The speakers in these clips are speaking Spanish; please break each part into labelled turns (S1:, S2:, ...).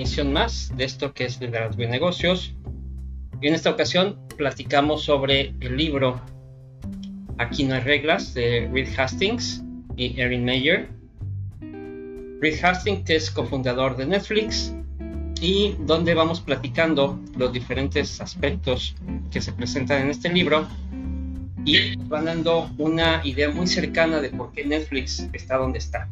S1: Emisión más de esto que es liderazgo y negocios. Y en esta ocasión platicamos sobre el libro Aquí no hay reglas de Reed Hastings y Erin Mayer. Reed Hastings es cofundador de Netflix y donde vamos platicando los diferentes aspectos que se presentan en este libro y van dando una idea muy cercana de por qué Netflix está donde está.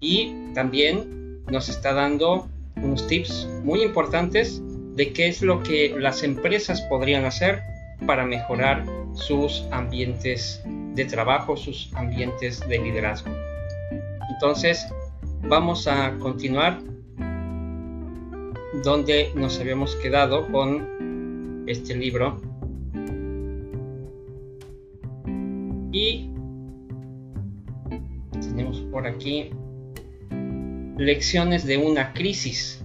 S1: Y también nos está dando unos tips muy importantes de qué es lo que las empresas podrían hacer para mejorar sus ambientes de trabajo, sus ambientes de liderazgo. Entonces, vamos a continuar donde nos habíamos quedado con este libro. Y tenemos por aquí lecciones de una crisis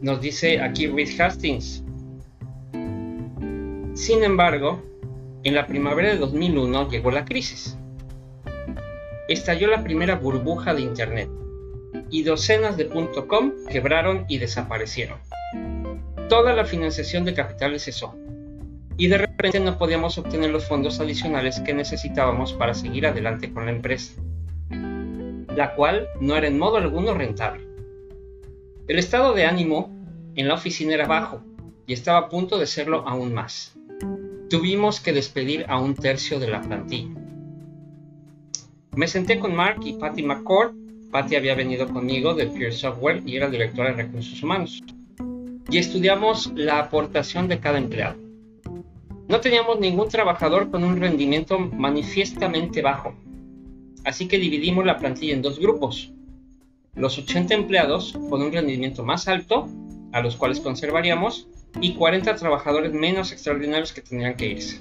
S1: nos dice aquí Reed Hastings. Sin embargo, en la primavera de 2001 llegó la crisis. Estalló la primera burbuja de Internet y docenas de .com quebraron y desaparecieron. Toda la financiación de capitales cesó y de repente no podíamos obtener los fondos adicionales que necesitábamos para seguir adelante con la empresa, la cual no era en modo alguno rentable. El estado de ánimo en la oficina era bajo y estaba a punto de serlo aún más. Tuvimos que despedir a un tercio de la plantilla. Me senté con Mark y Patty McCord. Patty había venido conmigo de Peer Software y era directora de recursos humanos. Y estudiamos la aportación de cada empleado. No teníamos ningún trabajador con un rendimiento manifiestamente bajo. Así que dividimos la plantilla en dos grupos. Los 80 empleados con un rendimiento más alto a los cuales conservaríamos, y 40 trabajadores menos extraordinarios que tendrían que irse.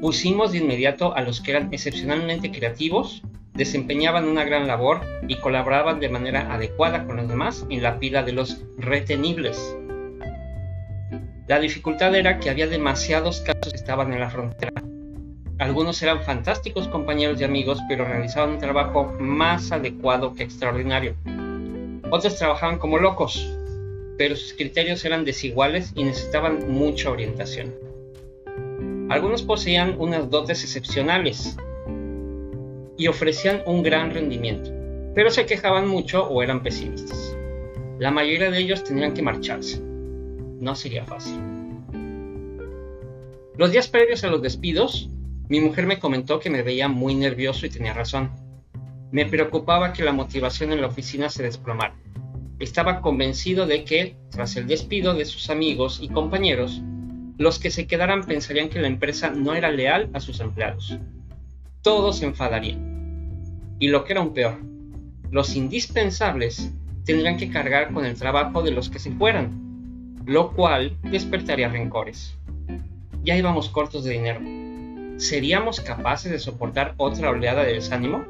S1: Pusimos de inmediato a los que eran excepcionalmente creativos, desempeñaban una gran labor y colaboraban de manera adecuada con los demás en la pila de los retenibles. La dificultad era que había demasiados casos que estaban en la frontera. Algunos eran fantásticos compañeros y amigos, pero realizaban un trabajo más adecuado que extraordinario. Otros trabajaban como locos, pero sus criterios eran desiguales y necesitaban mucha orientación. Algunos poseían unas dotes excepcionales y ofrecían un gran rendimiento, pero se quejaban mucho o eran pesimistas. La mayoría de ellos tenían que marcharse. No sería fácil. Los días previos a los despidos, mi mujer me comentó que me veía muy nervioso y tenía razón. Me preocupaba que la motivación en la oficina se desplomara estaba convencido de que, tras el despido de sus amigos y compañeros, los que se quedaran pensarían que la empresa no era leal a sus empleados. Todos se enfadarían. Y lo que era un peor, los indispensables tendrían que cargar con el trabajo de los que se fueran, lo cual despertaría rencores. Ya íbamos cortos de dinero. ¿Seríamos capaces de soportar otra oleada de desánimo?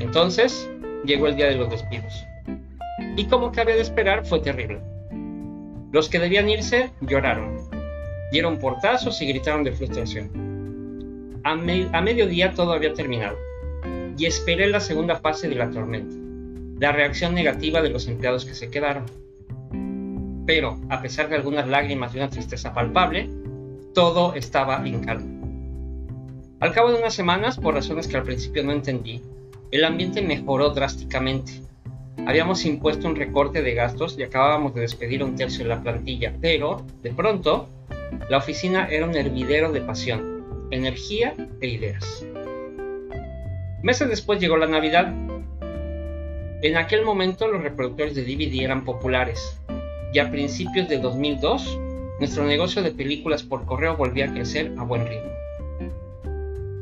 S1: Entonces llegó el día de los despidos y como cabe de esperar fue terrible. Los que debían irse lloraron, dieron portazos y gritaron de frustración. A, a mediodía todo había terminado y esperé la segunda fase de la tormenta, la reacción negativa de los empleados que se quedaron. Pero, a pesar de algunas lágrimas y una tristeza palpable, todo estaba en calma. Al cabo de unas semanas, por razones que al principio no entendí, el ambiente mejoró drásticamente habíamos impuesto un recorte de gastos y acabábamos de despedir un tercio de la plantilla, pero de pronto la oficina era un hervidero de pasión, energía e ideas. Meses después llegó la Navidad. En aquel momento los reproductores de DVD eran populares y a principios de 2002 nuestro negocio de películas por correo volvía a crecer a buen ritmo.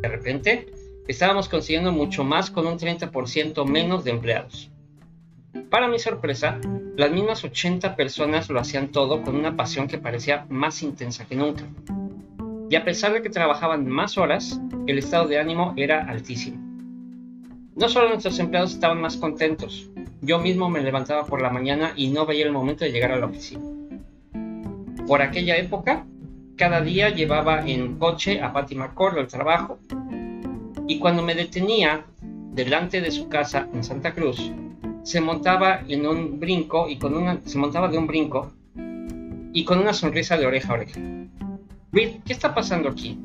S1: De repente, estábamos consiguiendo mucho más con un 30% menos de empleados. Para mi sorpresa, las mismas 80 personas lo hacían todo con una pasión que parecía más intensa que nunca. Y a pesar de que trabajaban más horas, el estado de ánimo era altísimo. No solo nuestros empleados estaban más contentos, yo mismo me levantaba por la mañana y no veía el momento de llegar a la oficina. Por aquella época, cada día llevaba en coche a Patty McCord al trabajo y cuando me detenía delante de su casa en Santa Cruz, se montaba en un brinco y con una se montaba de un brinco y con una sonrisa de oreja a oreja. Reed, ¿qué está pasando aquí?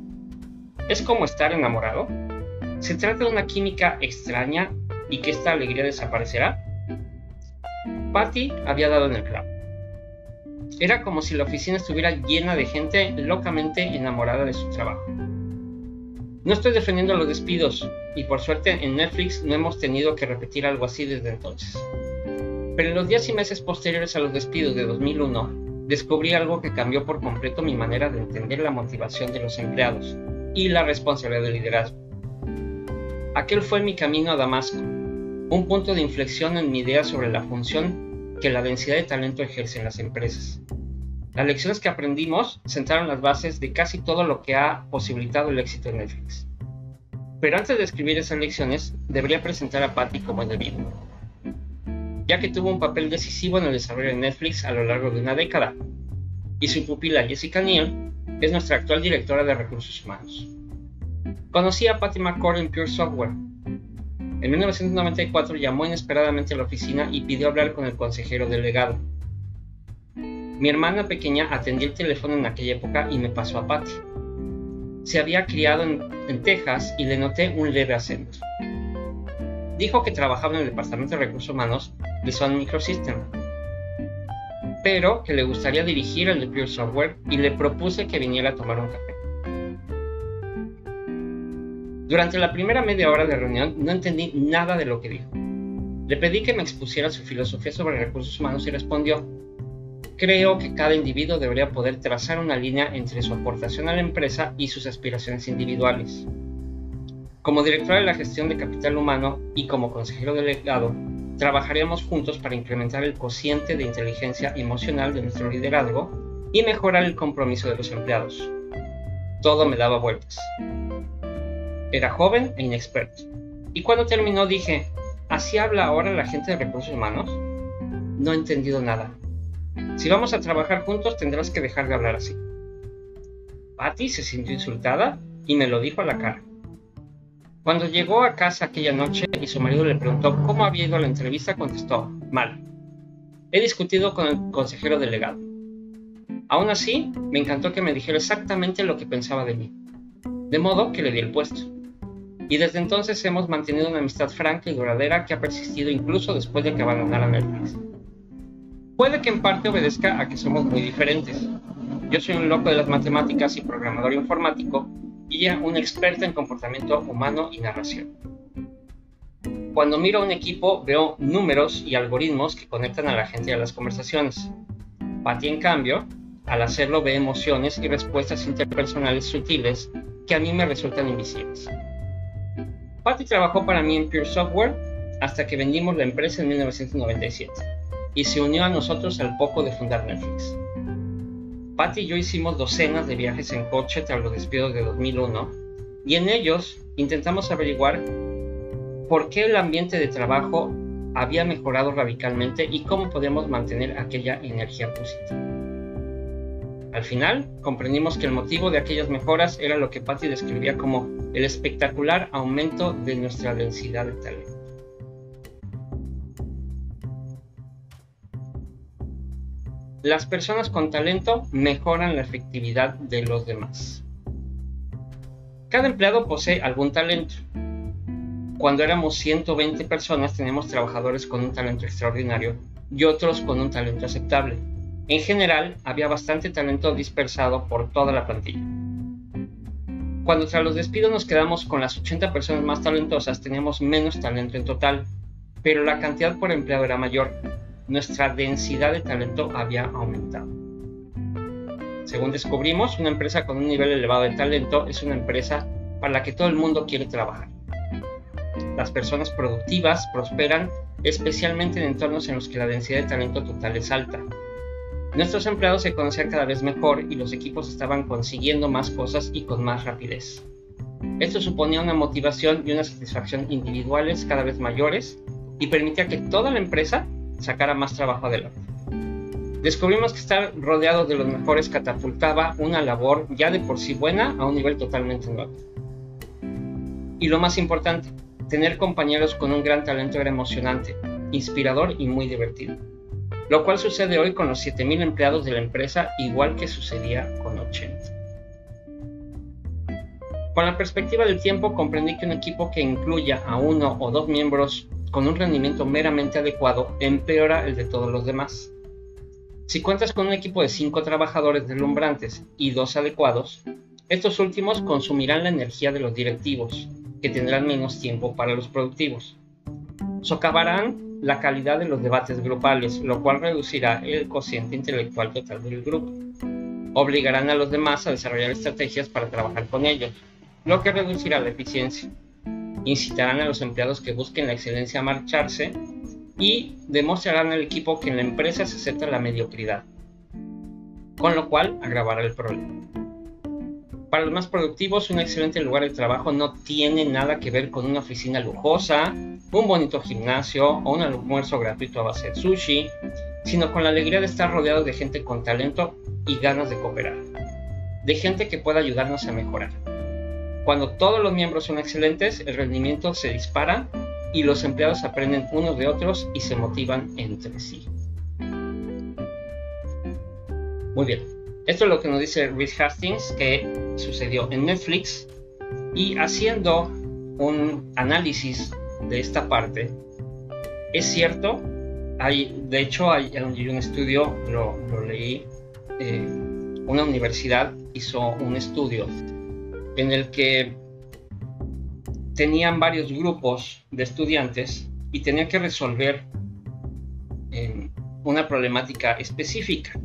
S1: ¿Es como estar enamorado? ¿Se trata de una química extraña y que esta alegría desaparecerá? Patty había dado en el clavo. Era como si la oficina estuviera llena de gente locamente enamorada de su trabajo. No estoy defendiendo los despidos, y por suerte en Netflix no hemos tenido que repetir algo así desde entonces. Pero en los días y meses posteriores a los despidos de 2001, descubrí algo que cambió por completo mi manera de entender la motivación de los empleados y la responsabilidad del liderazgo. Aquel fue mi camino a Damasco, un punto de inflexión en mi idea sobre la función que la densidad de talento ejerce en las empresas. Las lecciones que aprendimos sentaron las bases de casi todo lo que ha posibilitado el éxito de Netflix. Pero antes de escribir esas lecciones, debería presentar a Patty como debido, ya que tuvo un papel decisivo en el desarrollo de Netflix a lo largo de una década, y su pupila Jessica Neal es nuestra actual directora de recursos humanos. Conocí a Patty McCord en Pure Software. En 1994 llamó inesperadamente a la oficina y pidió hablar con el consejero delegado, mi hermana pequeña atendió el teléfono en aquella época y me pasó a Patty. Se había criado en, Texas y le noté un leve acento. Dijo que trabajaba en el Departamento de Recursos Humanos de Sun Microsystem, pero que le gustaría dirigir el de Pure Software y le propuse que viniera a tomar un café. Durante la primera media hora de reunión no entendí nada de lo que dijo. Le pedí que me expusiera su filosofía sobre recursos humanos y respondió, Creo que cada individuo debería poder trazar una línea entre su aportación a la empresa y sus aspiraciones individuales. Como directora de la gestión de capital humano y como consejero delegado, trabajaríamos juntos para incrementar el cociente de inteligencia emocional de nuestro liderazgo y mejorar el compromiso de los empleados. Todo me daba vueltas. Era joven e inexperto. Y cuando terminó dije, ¿así habla ahora la gente de recursos humanos? No he entendido nada. Si vamos a trabajar juntos tendrás que dejar de hablar así. Patty se sintió insultada y me lo dijo a la cara. Cuando llegó a casa aquella noche y su marido le preguntó cómo había ido a la entrevista, contestó, mal. He discutido con el consejero delegado. Aún así, me encantó que me dijera exactamente lo que pensaba de mí. De modo que le di el puesto. Y desde entonces hemos mantenido una amistad franca y duradera que ha persistido incluso después de que abandonara Netflix. Puede que en parte obedezca a que somos muy diferentes. Yo soy un loco de las matemáticas y programador informático y ella una experta en comportamiento humano y narración. Cuando miro a un equipo veo números y algoritmos que conectan a la gente y a las conversaciones. Patty, en cambio, al hacerlo ve emociones y respuestas interpersonales sutiles que a mí me resultan invisibles. Patty trabajó para mí en Pure Software hasta que vendimos la empresa en 1997 y se unió a nosotros al poco de fundar Netflix. Patty y yo hicimos docenas de viajes en coche tras los despidos de 2001 y en ellos intentamos averiguar por qué el ambiente de trabajo había mejorado radicalmente y cómo podemos mantener aquella energía positiva. Al final, comprendimos que el motivo de aquellas mejoras era lo que Patty describía como el espectacular aumento de nuestra densidad de talento. Las personas con talento mejoran la efectividad de los demás. Cada empleado posee algún talento. cuando éramos 120 personas teníamos trabajadores con un talento extraordinario y otros con un talento aceptable. En general, había bastante talento dispersado por toda la plantilla. Cuando tras los despidos nos quedamos con las 80 personas más talentosas, teníamos menos talento en total, pero la cantidad por empleado era mayor. Nuestra densidad de talento había aumentado. Según descubrimos, una empresa con un nivel elevado de talento es una empresa para la que todo el mundo quiere trabajar. Las personas productivas prosperan especialmente en entornos en los que la densidad de talento total es alta. Nuestros empleados se conocían cada vez mejor y los equipos estaban consiguiendo más cosas y con más rapidez. Esto suponía una motivación y una satisfacción individuales cada vez mayores y permitía que toda la empresa sacara más trabajo adelante. Descubrimos que estar rodeado de los mejores catapultaba una labor ya de por sí buena a un nivel totalmente nuevo. Y lo más importante, tener compañeros con un gran talento era emocionante, inspirador y muy divertido. Lo cual sucede hoy con los 7.000 empleados de la empresa, igual que sucedía con 80. Con la perspectiva del tiempo comprendí que un equipo que incluya a uno o dos miembros con un rendimiento meramente adecuado empeora el de todos los demás. Si cuentas con un equipo de 5 trabajadores deslumbrantes y dos adecuados, estos últimos consumirán la energía de los directivos, que tendrán menos tiempo para los productivos. Socavarán la calidad de los debates grupales, lo cual reducirá el cociente intelectual total del grupo. Obligarán a los demás a desarrollar estrategias para trabajar con ellos, lo que reducirá la eficiencia. Incitarán a los empleados que busquen la excelencia a marcharse y demostrarán al equipo que en la empresa se acepta la mediocridad, con lo cual agravará el problema. Para los más productivos, un excelente lugar de trabajo no tiene nada que ver con una oficina lujosa, un bonito gimnasio o un almuerzo gratuito a base de sushi, sino con la alegría de estar rodeado de gente con talento y ganas de cooperar, de gente que pueda ayudarnos a mejorar. Cuando todos los miembros son excelentes, el rendimiento se dispara y los empleados aprenden unos de otros y se motivan entre sí. Muy bien. Esto es lo que nos dice Reed Hastings que sucedió en Netflix y haciendo un análisis de esta parte, es cierto, hay, de hecho hay, un estudio, lo, leí, eh, una universidad hizo un estudio en el que tenían varios grupos de estudiantes y tenían que resolver eh, una problemática específica.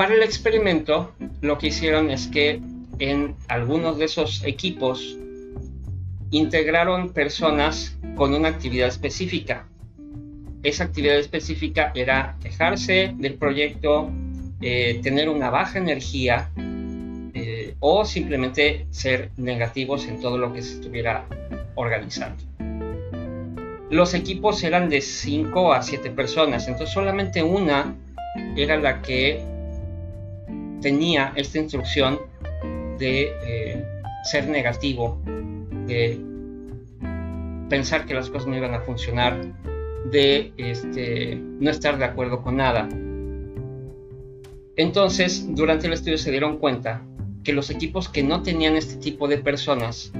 S1: Para el experimento, lo que hicieron es que en algunos de esos equipos integraron personas con una actividad específica. Esa actividad específica era quejarse del proyecto, eh, tener una baja energía eh, o simplemente ser negativos en todo lo que se estuviera organizando. Los equipos eran de 5 a 7 personas, entonces solamente una era la que tenía esta instrucción de eh, ser negativo, de pensar que las cosas no iban a funcionar, de este, no estar de acuerdo con nada. Entonces, durante el estudio se dieron cuenta que los equipos que no tenían este tipo de personas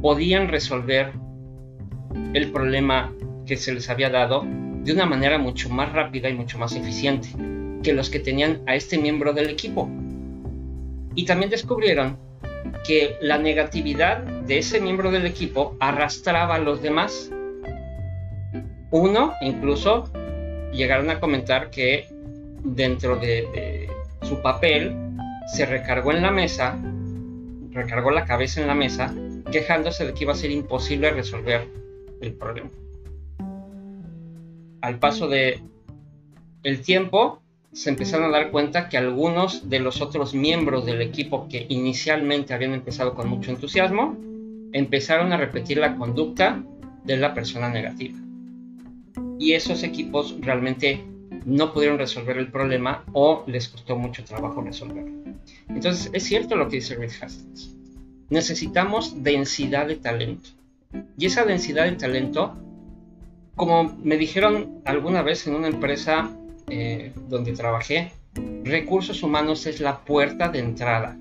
S1: podían resolver el problema que se les había dado de una manera mucho más rápida y mucho más eficiente que los que tenían a este miembro del equipo. Y también descubrieron que la negatividad de ese miembro del equipo arrastraba a los demás. Uno, incluso, llegaron a comentar que dentro de, su papel se recargó en la mesa, recargó la cabeza en la mesa, quejándose de que iba a ser imposible resolver el problema. Al paso de el tiempo, se empezaron a dar cuenta que algunos de los otros miembros del equipo que inicialmente habían empezado con mucho entusiasmo, empezaron a repetir la conducta de la persona negativa. Y esos equipos realmente no pudieron resolver el problema o les costó mucho trabajo resolverlo. Entonces es cierto lo que dice Reed Hastings. Necesitamos densidad de talento. Y esa densidad de talento, como me dijeron alguna vez en una empresa eh, donde trabajé, recursos humanos es la puerta de entrada.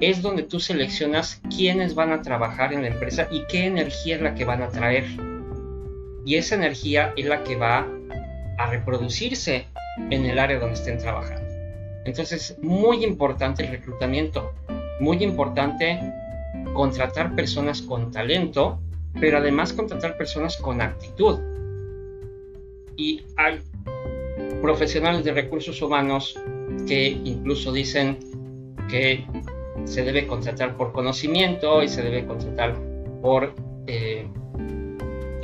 S1: es donde tú seleccionas quiénes van a trabajar en la empresa y qué energía es la que van a traer. Y esa energía es la que va a reproducirse en el área donde estén trabajando. Entonces, muy importante el reclutamiento, muy importante contratar personas con talento, pero además contratar personas con actitud. Y hay profesionales de recursos humanos que incluso dicen que se debe contratar por conocimiento y se debe contratar por eh,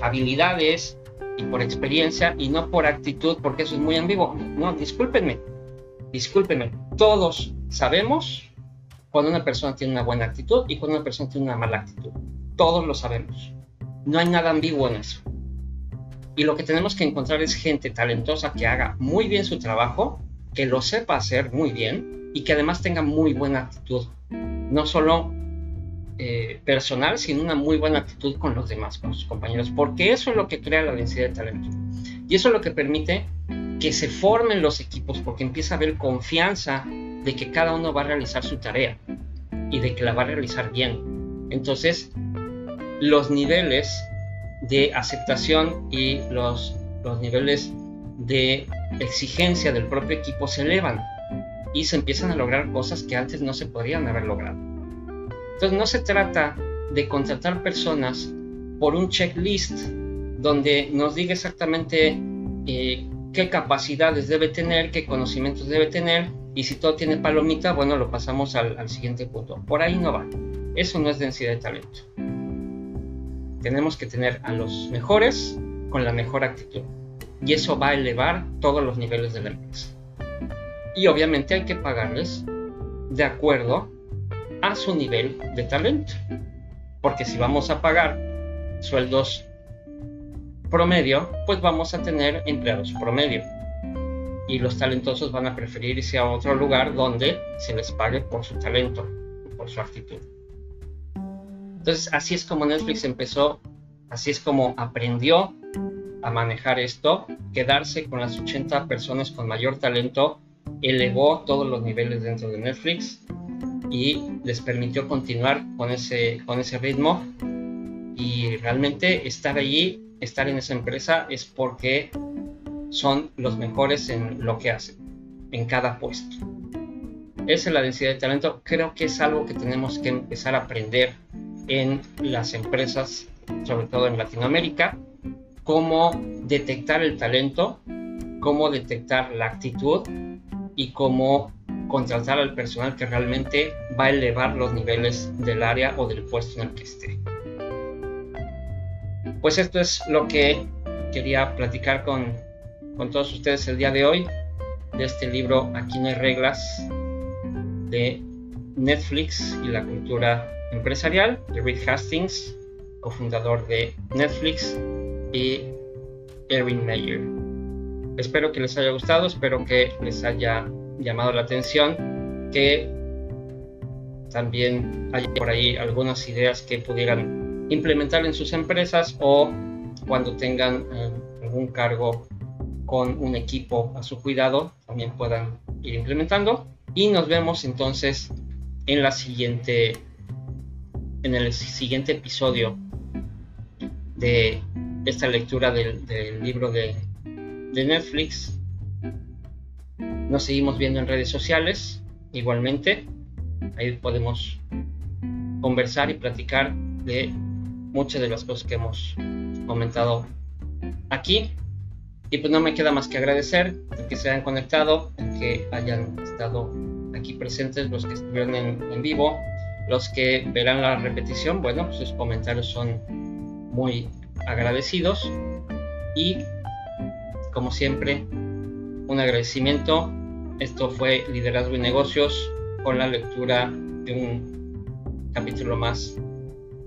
S1: habilidades y por experiencia y no por actitud, porque eso es muy ambiguo. No, discúlpenme, discúlpenme, todos sabemos cuando una persona tiene una buena actitud y cuando una persona tiene una mala actitud. Todos lo sabemos. No hay nada ambiguo en eso. Y lo que tenemos que encontrar es gente talentosa que haga muy bien su trabajo, que lo sepa hacer muy bien y que además tenga muy buena actitud. No solo eh, personal, sino una muy buena actitud con los demás, con sus compañeros, porque eso es lo que crea la densidad de talento. Y eso es lo que permite que se formen los equipos, porque empieza a haber confianza de que cada uno va a realizar su tarea y de que la va a realizar bien. Entonces, los niveles de aceptación y los, los niveles de exigencia del propio equipo se elevan y se empiezan a lograr cosas que antes no se podrían haber logrado. Entonces no se trata de contratar personas por un checklist donde nos diga exactamente eh, qué capacidades debe tener, qué conocimientos debe tener y si todo tiene palomita, bueno, lo pasamos al, al siguiente punto. Por ahí no va. Eso no es densidad de talento. Tenemos que tener a los mejores con la mejor actitud y eso va a elevar todos los niveles de la empresa. Y obviamente hay que pagarles de acuerdo a su nivel de talento. Porque si vamos a pagar sueldos promedio, pues vamos a tener empleados promedio. Y los talentosos van a preferir irse a otro lugar donde se les pague por su talento, por su actitud. Entonces, así es como Netflix empezó, así es como aprendió a manejar esto, quedarse con las 80 personas con mayor talento elevó todos los niveles dentro de Netflix y les permitió continuar con ese, con ese ritmo. Y realmente estar allí, estar en esa empresa es porque son los mejores en lo que hacen, en cada puesto. Esa es la densidad de talento. Creo que es algo que tenemos que empezar a aprender en las empresas, sobre todo en Latinoamérica, cómo detectar el talento, cómo detectar la actitud y cómo contratar al personal que realmente va a elevar los niveles del área o del puesto en el que esté. Pues esto es lo que quería platicar con, con todos ustedes el día de hoy de este libro Aquí no hay reglas de Netflix y la cultura empresarial de Reed Hastings, cofundador de Netflix, y Erin Mayer. Espero que les haya gustado, espero que les haya llamado la atención, que también haya por ahí algunas ideas que pudieran implementar en sus empresas o cuando tengan eh, algún cargo con un equipo a su cuidado, también puedan ir implementando. Y nos vemos entonces en la siguiente en el siguiente episodio de esta lectura del libro de de Netflix. Nos seguimos viendo en redes sociales, igualmente. Ahí podemos conversar y platicar de muchas de las cosas que hemos comentado aquí. Y pues no me queda más que agradecer que se hayan conectado, que hayan estado aquí presentes, los que estuvieron en, vivo, los que verán la repetición, bueno, sus comentarios son muy agradecidos. Y como siempre, un agradecimiento. Esto fue Liderazgo y Negocios con la lectura de un capítulo más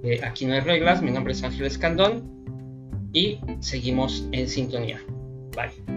S1: de Aquí no hay reglas. Mi nombre es Ángel Escandón y seguimos en sintonía. Bye.